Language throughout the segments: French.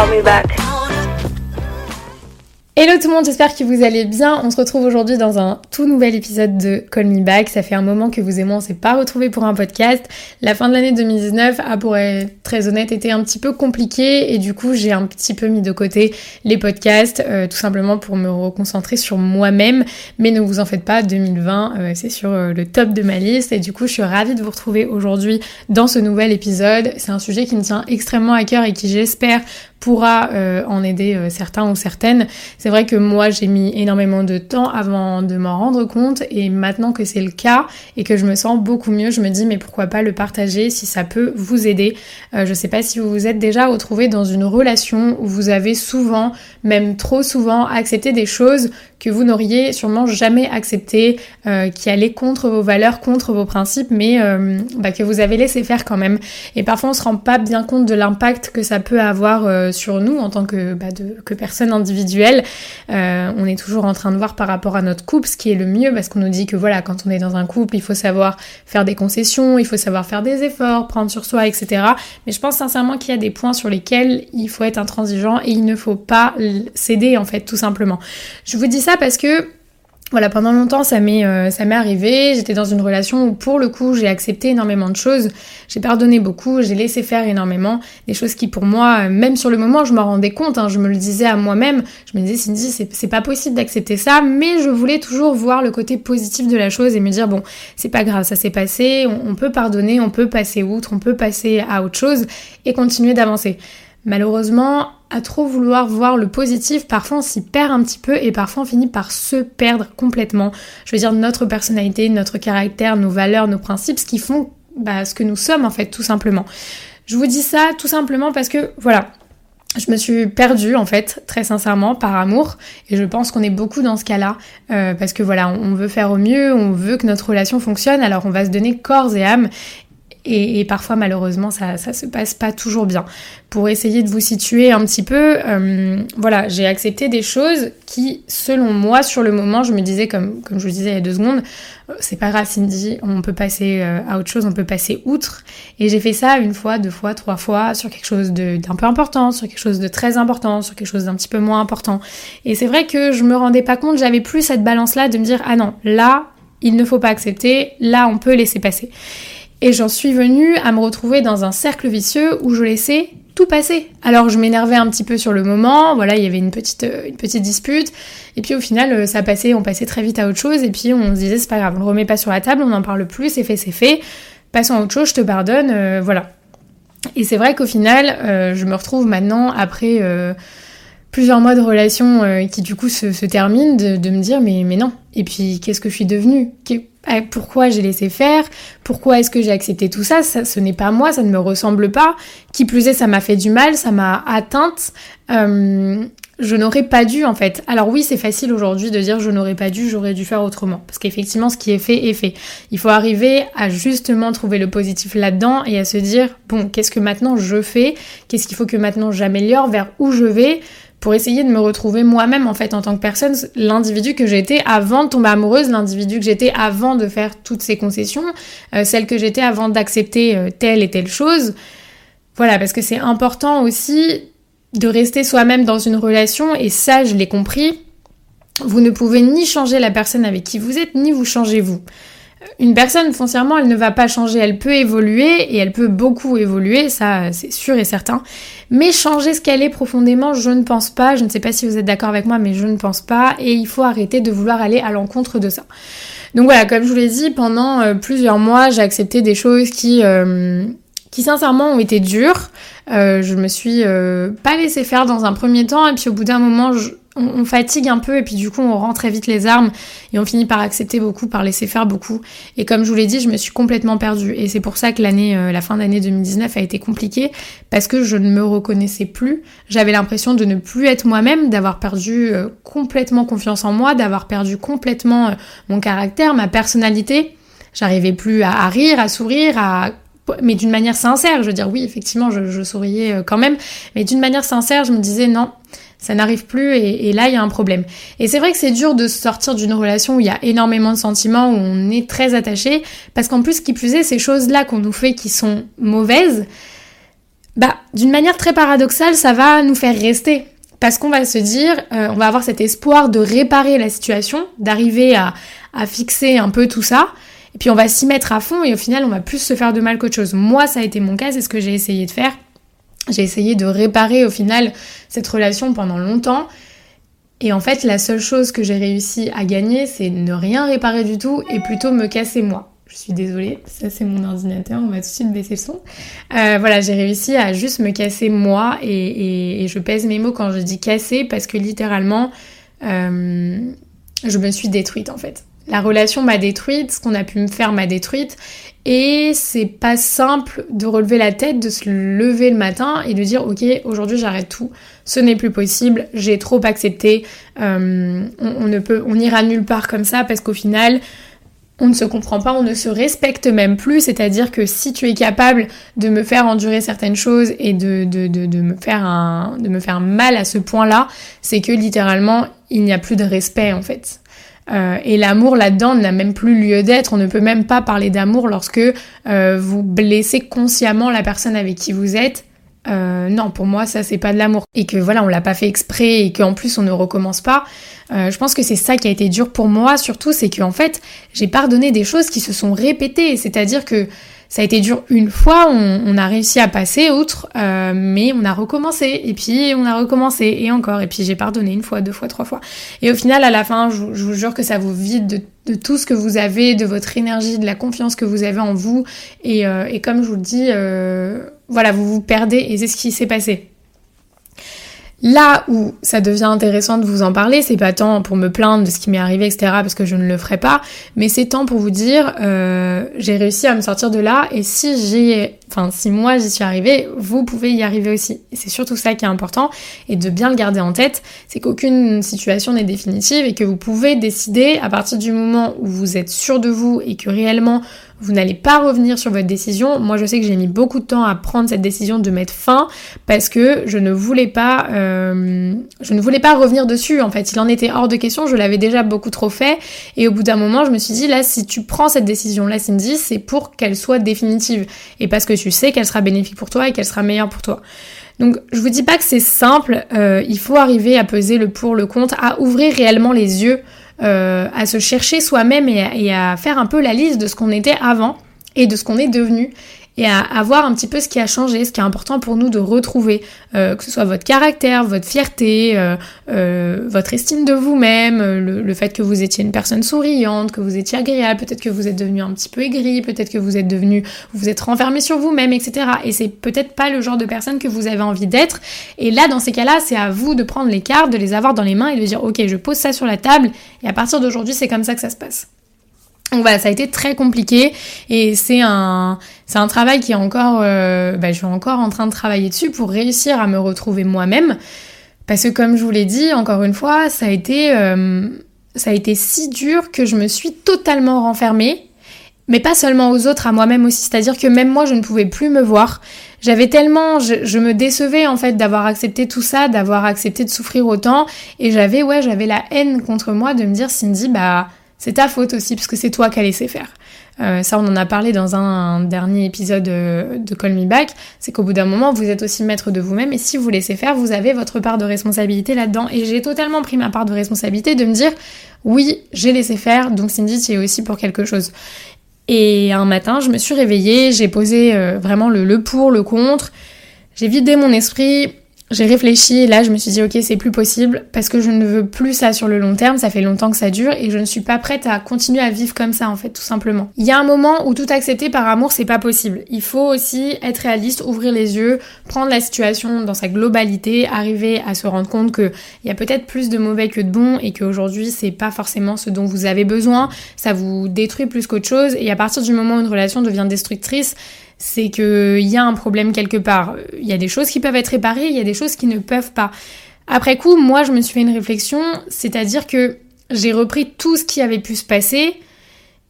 Call me back. Hello tout le monde, j'espère que vous allez bien. On se retrouve aujourd'hui dans un tout nouvel épisode de Call Me Back. Ça fait un moment que vous et moi on s'est pas retrouvés pour un podcast. La fin de l'année 2019 a pour être très honnête été un petit peu compliquée et du coup j'ai un petit peu mis de côté les podcasts euh, tout simplement pour me reconcentrer sur moi-même. Mais ne vous en faites pas, 2020 euh, c'est sur euh, le top de ma liste et du coup je suis ravie de vous retrouver aujourd'hui dans ce nouvel épisode. C'est un sujet qui me tient extrêmement à cœur et qui j'espère pourra euh, en aider euh, certains ou certaines. C'est vrai que moi j'ai mis énormément de temps avant de m'en rendre compte et maintenant que c'est le cas et que je me sens beaucoup mieux, je me dis mais pourquoi pas le partager si ça peut vous aider. Euh, je sais pas si vous vous êtes déjà retrouvé dans une relation où vous avez souvent, même trop souvent, accepté des choses que vous n'auriez sûrement jamais accepté, euh, qui allaient contre vos valeurs, contre vos principes, mais euh, bah, que vous avez laissé faire quand même. Et parfois on se rend pas bien compte de l'impact que ça peut avoir euh, sur nous en tant que, bah, de, que personne individuelle. Euh, on est toujours en train de voir par rapport à notre couple ce qui est le mieux, parce qu'on nous dit que voilà, quand on est dans un couple, il faut savoir faire des concessions, il faut savoir faire des efforts, prendre sur soi, etc. Mais je pense sincèrement qu'il y a des points sur lesquels il faut être intransigeant et il ne faut pas céder en fait, tout simplement. Je vous dis ça parce que voilà, pendant longtemps, ça m'est euh, ça m'est arrivé. J'étais dans une relation où, pour le coup, j'ai accepté énormément de choses. J'ai pardonné beaucoup, j'ai laissé faire énormément des choses qui, pour moi, même sur le moment, je m'en rendais compte. Hein, je me le disais à moi-même. Je me disais, Cindy, c'est pas possible d'accepter ça, mais je voulais toujours voir le côté positif de la chose et me dire bon, c'est pas grave, ça s'est passé. On peut pardonner, on peut passer outre, on peut passer à autre chose et continuer d'avancer. Malheureusement, à trop vouloir voir le positif, parfois on s'y perd un petit peu et parfois on finit par se perdre complètement. Je veux dire notre personnalité, notre caractère, nos valeurs, nos principes, ce qui font bah, ce que nous sommes en fait tout simplement. Je vous dis ça tout simplement parce que voilà, je me suis perdue en fait, très sincèrement, par amour. Et je pense qu'on est beaucoup dans ce cas-là. euh, parce que voilà, on veut faire au mieux, on veut que notre relation fonctionne, alors on va se donner corps et âme. Et, parfois, malheureusement, ça, ça se passe pas toujours bien. Pour essayer de vous situer un petit peu, euh, voilà, j'ai accepté des choses qui, selon moi, sur le moment, je me disais, comme, comme je vous disais il y a deux secondes, euh, c'est pas grave, Cindy, on peut passer euh, à autre chose, on peut passer outre. Et j'ai fait ça une fois, deux fois, trois fois, sur quelque chose d'un peu important, sur quelque chose de très important, sur quelque chose d'un petit peu moins important. Et c'est vrai que je me rendais pas compte, j'avais plus cette balance-là de me dire, ah non, là, il ne faut pas accepter, là, on peut laisser passer. Et j'en suis venue à me retrouver dans un cercle vicieux où je laissais tout passer. Alors je m'énervais un petit peu sur le moment, voilà, il y avait une petite, euh, une petite dispute, et puis au final euh, ça passait, on passait très vite à autre chose, et puis on se disait c'est pas grave, on le remet pas sur la table, on n'en parle plus, c'est fait, c'est fait, passons à autre chose, je te pardonne, euh, voilà. Et c'est vrai qu'au final, je me retrouve maintenant après plusieurs mois de relation qui du coup se, terminent, de, me dire mais, mais non, et puis qu'est-ce que je suis devenue? Pourquoi j'ai laissé faire? Pourquoi est-ce que j'ai accepté tout ça, ça Ce n'est pas moi, ça ne me ressemble pas. Qui plus est, ça m'a fait du mal, ça m'a atteinte. Euh, je n'aurais pas dû en fait. Alors oui, c'est facile aujourd'hui de dire je n'aurais pas dû, j'aurais dû faire autrement. Parce qu'effectivement, ce qui est fait est fait. Il faut arriver à justement trouver le positif là-dedans et à se dire bon, qu'est-ce que maintenant je fais? Qu'est-ce qu'il faut que maintenant j'améliore? Vers où je vais? Pour essayer de me retrouver moi-même en fait en tant que personne, l'individu que j'étais avant de tomber amoureuse, l'individu que j'étais avant de faire toutes ces concessions, euh, celle que j'étais avant d'accepter euh, telle et telle chose. Voilà, parce que c'est important aussi de rester soi-même dans une relation, et ça je l'ai compris, vous ne pouvez ni changer la personne avec qui vous êtes, ni vous changer vous. Une personne, foncièrement, elle ne va pas changer, elle peut évoluer, et elle peut beaucoup évoluer, ça c'est sûr et certain. Mais changer ce qu'elle est profondément, je ne pense pas, je ne sais pas si vous êtes d'accord avec moi, mais je ne pense pas, et il faut arrêter de vouloir aller à l'encontre de ça. Donc voilà, comme je vous l'ai dit, pendant euh, plusieurs mois, j'ai accepté des choses qui... euh, qui sincèrement ont été durs. Euh, je me suis euh, pas laissé faire dans un premier temps et puis au bout d'un moment je- on, fatigue un peu et puis du coup on rend très vite les armes et on finit par accepter beaucoup, par laisser faire beaucoup. Et comme je vous l'ai dit, je me suis complètement perdue et c'est pour ça que l'année, euh, la fin d'année 2019 a été compliquée parce que je ne me reconnaissais plus. J'avais l'impression de ne plus être moi-même, d'avoir perdu euh, complètement confiance en moi, d'avoir perdu complètement euh, mon caractère, ma personnalité. J'arrivais plus à, rire, à sourire, à mais d'une manière sincère. Je veux dire, oui, effectivement, je, souriais quand même, mais d'une manière sincère, je me disais non, ça n'arrive plus et, là, il y a un problème. Et c'est vrai que c'est dur de sortir d'une relation où il y a énormément de sentiments, où on est très attaché, parce qu'en plus, qui plus est, ces choses-là qu'on nous fait qui sont mauvaises, bah, d'une manière très paradoxale, ça va nous faire rester. Parce qu'on va se dire, euh, on va avoir cet espoir de réparer la situation, d'arriver à fixer un peu tout ça, et puis on va s'y mettre à fond et au final on va plus se faire de mal qu'autre chose. Moi ça a été mon cas, c'est ce que j'ai essayé de faire. J'ai essayé de réparer au final cette relation pendant longtemps. Et en fait la seule chose que j'ai réussi à gagner c'est ne rien réparer du tout et plutôt me casser moi. Je suis désolée, ça c'est mon ordinateur, on va tout de suite baisser le son. Euh, voilà, j'ai réussi à juste me casser moi et, je pèse mes mots quand je dis casser parce que littéralement euh, je me suis détruite en fait. La relation m'a détruite, ce qu'on a pu me faire m'a détruite. Et c'est pas simple de relever la tête, de se lever le matin et de dire ok aujourd'hui j'arrête tout, ce n'est plus possible, j'ai trop accepté, euh, on, on ne peut, on n'ira nulle part comme ça parce qu'au final on ne se comprend pas, on ne se respecte même plus, c'est-à-dire que si tu es capable de me faire endurer certaines choses et de me, faire un, de me faire mal à ce point-là, c'est que littéralement il n'y a plus de respect en fait. Euh, et l'amour là-dedans n'a même plus lieu d'être. On ne peut même pas parler d'amour lorsque euh, vous blessez consciemment la personne avec qui vous êtes. Euh, non, pour moi, ça c'est pas de l'amour. Et que voilà, on l'a pas fait exprès et qu'en plus on ne recommence pas. Je pense que c'est ça qui a été dur pour moi, surtout, c'est qu'en fait, j'ai pardonné des choses qui se sont répétées. C'est-à-dire que ça a été dur une fois, on, on a réussi à passer outre, euh, mais on a recommencé, et puis on a recommencé, et encore, et puis j'ai pardonné une fois, deux fois, trois fois. Et au final, à la fin, je, je vous jure que ça vous vide de, de tout ce que vous avez, de votre énergie, de la confiance que vous avez en vous, et, euh, et comme je vous le dis, euh, voilà, vous vous perdez, et c'est ce qui s'est passé. Là où ça devient intéressant de vous en parler, c'est pas tant pour me plaindre de ce qui m'est arrivé, etc., parce que je ne le ferai pas, mais c'est tant pour vous dire, euh, j'ai réussi à me sortir de là, et si j'ai, enfin, si moi j'y suis arrivée, vous pouvez y arriver aussi. C'est surtout ça qui est important, et de bien le garder en tête, c'est qu'aucune situation n'est définitive, et que vous pouvez décider, à partir du moment où vous êtes sûr de vous, et que réellement vous n'allez pas revenir sur votre décision. Moi, je sais que j'ai mis beaucoup de temps à prendre cette décision de mettre fin parce que je ne voulais pas, euh, je ne voulais pas revenir dessus. En fait, il en était hors de question. Je l'avais déjà beaucoup trop fait. Et au bout d'un moment, je me suis dit là, si tu prends cette décision-là, Cindy, c'est pour qu'elle soit définitive et parce que tu sais qu'elle sera bénéfique pour toi et qu'elle sera meilleure pour toi. Donc je vous dis pas que c'est simple, euh, il faut arriver à peser le pour, le contre, à ouvrir réellement les yeux, euh, à se chercher soi-même et, à- et à faire un peu la liste de ce qu'on était avant et de ce qu'on est devenu et à, à voir un petit peu ce qui a changé, ce qui est important pour nous de retrouver, euh, que ce soit votre caractère, votre fierté, euh, euh, votre estime de vous-même, le, le fait que vous étiez une personne souriante, que vous étiez agréable, peut-être que vous êtes devenu un petit peu aigri, peut-être que vous êtes devenu, vous vous êtes renfermé sur vous-même, etc. Et c'est peut-être pas le genre de personne que vous avez envie d'être. Et là, dans ces cas-là, c'est à vous de prendre les cartes, de les avoir dans les mains et de dire, ok, je pose ça sur la table, et à partir d'aujourd'hui, c'est comme ça que ça se passe. Donc voilà, ça a été très compliqué et c'est un c'est un travail qui est encore euh, bah, je suis encore en train de travailler dessus pour réussir à me retrouver moi-même parce que comme je vous l'ai dit encore une fois, ça a été euh, ça a été si dur que je me suis totalement renfermée mais pas seulement aux autres, à moi-même aussi. C'est-à-dire que même moi, je ne pouvais plus me voir. J'avais tellement, je, me décevais en fait d'avoir accepté tout ça, d'avoir accepté de souffrir autant, et j'avais, ouais, j'avais la haine contre moi de me dire, Cindy, bah, c'est ta faute aussi, parce que c'est toi qui as laissé faire. Euh, ça, on en a parlé dans un, dernier épisode euh, de Call Me Back, c'est qu'au bout d'un moment, vous êtes aussi maître de vous-même, et si vous laissez faire, vous avez votre part de responsabilité là-dedans. Et j'ai totalement pris ma part de responsabilité de me dire, oui, j'ai laissé faire, donc Cindy, tu es aussi pour quelque chose. Et un matin, je me suis réveillée, j'ai posé euh, vraiment le pour, le contre, j'ai vidé mon esprit, j'ai réfléchi et là je me suis dit ok c'est plus possible parce que je ne veux plus ça sur le long terme, ça fait longtemps que ça dure et je ne suis pas prête à continuer à vivre comme ça en fait tout simplement. Il y a un moment où tout accepter par amour c'est pas possible. Il faut aussi être réaliste, ouvrir les yeux, prendre la situation dans sa globalité, arriver à se rendre compte qu'il y a peut-être plus de mauvais que de bons et qu'aujourd'hui c'est pas forcément ce dont vous avez besoin, ça vous détruit plus qu'autre chose et à partir du moment où une relation devient destructrice, c'est qu'il y a un problème quelque part. Il y a des choses qui peuvent être réparées, il y a des choses qui ne peuvent pas. Après coup, moi, je me suis fait une réflexion, c'est-à-dire que j'ai repris tout ce qui avait pu se passer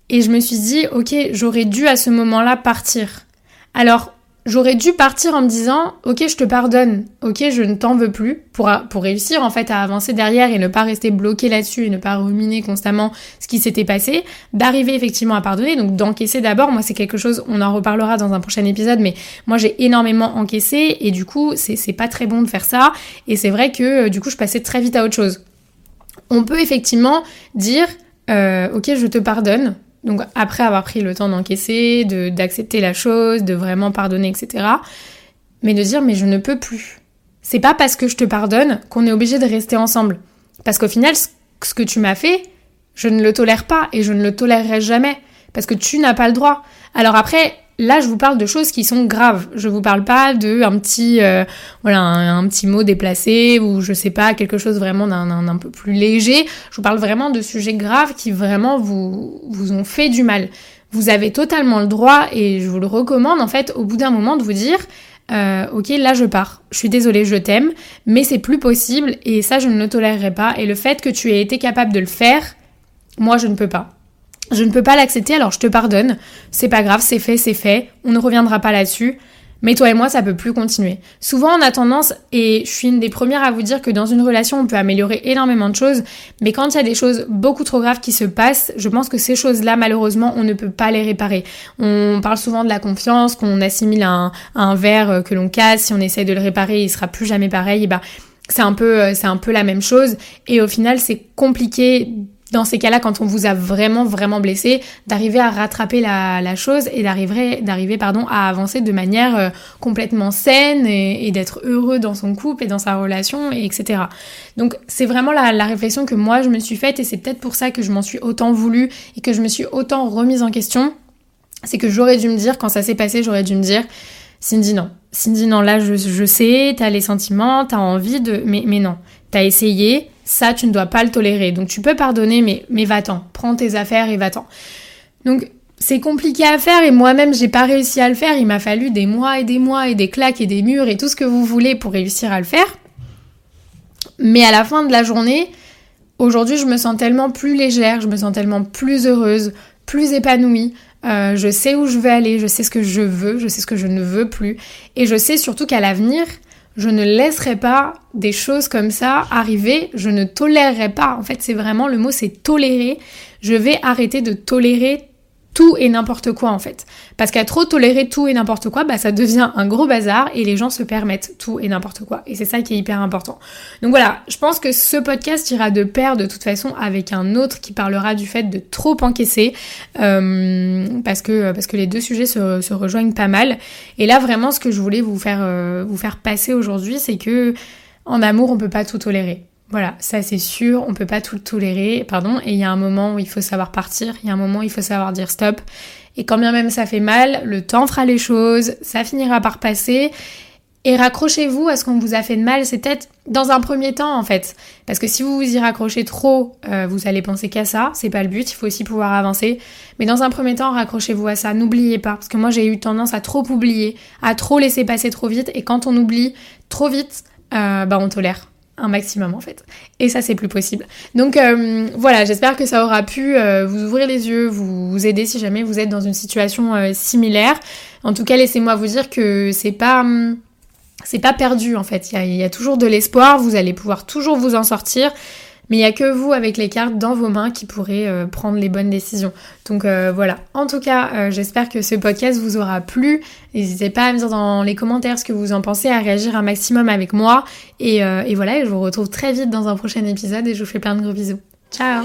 et je me suis dit, ok, j'aurais dû à ce moment-là partir. Alors, j'aurais dû partir en me disant ok je te pardonne, ok je ne t'en veux plus pour, réussir en fait à avancer derrière et ne pas rester bloqué là-dessus et ne pas ruminer constamment ce qui s'était passé, d'arriver effectivement à pardonner, donc d'encaisser d'abord, moi c'est quelque chose, on en reparlera dans un prochain épisode, mais moi j'ai énormément encaissé et du coup c'est pas très bon de faire ça et c'est vrai que euh, du coup je passais très vite à autre chose. On peut effectivement dire euh, ok je te pardonne, donc après avoir pris le temps d'encaisser, d'accepter la chose, de vraiment pardonner, etc. Mais de dire mais je ne peux plus. C'est pas parce que je te pardonne qu'on est obligé de rester ensemble. Parce qu'au final, ce que tu m'as fait, je ne le tolère pas et je ne le tolérerai jamais. Parce que tu n'as pas le droit. Alors après, Là, je vous parle de choses qui sont graves. Je vous parle pas de un petit, euh, voilà, un, petit mot déplacé ou je sais pas quelque chose vraiment d'un un, peu plus léger. Je vous parle vraiment de sujets graves qui vraiment vous vous ont fait du mal. Vous avez totalement le droit et je vous le recommande en fait au bout d'un moment de vous dire. Euh, ok, là je pars. Je suis désolée, je t'aime, mais c'est plus possible et ça je ne le tolérerai pas. Et le fait que tu aies été capable de le faire, moi je ne peux pas. Je ne peux pas l'accepter, alors je te pardonne. C'est pas grave, c'est fait, c'est fait. On ne reviendra pas là-dessus. Mais toi et moi, ça peut plus continuer. Souvent, on a tendance, et je suis une des premières à vous dire que dans une relation, on peut améliorer énormément de choses, mais quand il y a des choses beaucoup trop graves qui se passent, je pense que ces choses-là, malheureusement, on ne peut pas les réparer. On parle souvent de la confiance, qu'on assimile à un, verre que l'on casse, si on essaye de le réparer, il sera plus jamais pareil, et bah, c'est un peu, c'est un peu la même chose. Et au final, c'est compliqué dans ces cas-là, quand on vous a vraiment, vraiment blessé, d'arriver à rattraper la, chose et d'arriver, pardon, à avancer de manière euh, complètement saine et, d'être heureux dans son couple et dans sa relation, et etc. Donc, c'est vraiment la, réflexion que moi, je me suis faite et c'est peut-être pour ça que je m'en suis autant voulu et que je me suis autant remise en question. C'est que j'aurais dû me dire, quand ça s'est passé, j'aurais dû me dire, Cindy, non. Cindy, non, là, je, je sais, t'as les sentiments, t'as envie de... Mais non, t'as essayé, ça, tu ne dois pas le tolérer. Donc tu peux pardonner, mais, mais va-t'en. Prends tes affaires et va-t'en. Donc c'est compliqué à faire et moi-même j'ai pas réussi à le faire. Il m'a fallu des mois et des mois et des claques et des murs et tout ce que vous voulez pour réussir à le faire. Mais à la fin de la journée, aujourd'hui je me sens tellement plus légère, je me sens tellement plus heureuse, plus épanouie. Euh, je sais où je veux aller, je sais ce que je veux, je sais ce que je ne veux plus. Et je sais surtout qu'à l'avenir, je ne laisserai pas des choses comme ça arriver, je ne tolérerai pas. En fait, c'est vraiment le mot, c'est tolérer. Je vais arrêter de tolérer tout et n'importe quoi en fait. Parce qu'à trop tolérer tout et n'importe quoi, bah ça devient un gros bazar et les gens se permettent tout et n'importe quoi. Et c'est ça qui est hyper important. Donc voilà, je pense que ce podcast ira de pair de toute façon avec un autre qui parlera du fait de trop encaisser euh, parce que parce que les deux sujets se, rejoignent pas mal. Et là vraiment, ce que je voulais vous faire euh, vous faire passer aujourd'hui, c'est que en amour, on peut pas tout tolérer. Voilà, ça c'est sûr, on peut pas tout tolérer, pardon, et il y a un moment où il faut savoir partir, il y a un moment où il faut savoir dire stop, et quand bien même ça fait mal, le temps fera les choses, ça finira par passer, et raccrochez-vous à ce qu'on vous a fait de mal, c'est peut-être dans un premier temps en fait, parce que si vous vous y raccrochez trop, euh, vous allez penser qu'à ça, c'est pas le but, il faut aussi pouvoir avancer, mais dans un premier temps, raccrochez-vous à ça, n'oubliez pas, parce que moi j'ai eu tendance à trop oublier, à trop laisser passer trop vite, et quand on oublie trop vite, euh, bah on tolère maximum en fait. Et ça c'est plus possible. Donc euh, voilà, j'espère que ça aura pu euh, vous ouvrir les yeux, vous, aider si jamais vous êtes dans une situation euh, similaire. En tout cas, laissez-moi vous dire que c'est pas hum, c'est pas perdu en fait. Il y a, toujours de l'espoir, vous allez pouvoir toujours vous en sortir. Mais il n'y a que vous avec les cartes dans vos mains qui pourrez euh, prendre les bonnes décisions. Donc euh, voilà. En tout cas, euh, j'espère que ce podcast vous aura plu. N'hésitez pas à me dire dans les commentaires ce que vous en pensez, à réagir un maximum avec moi. Et, et voilà, je vous retrouve très vite dans un prochain épisode et je vous fais plein de gros bisous. Ciao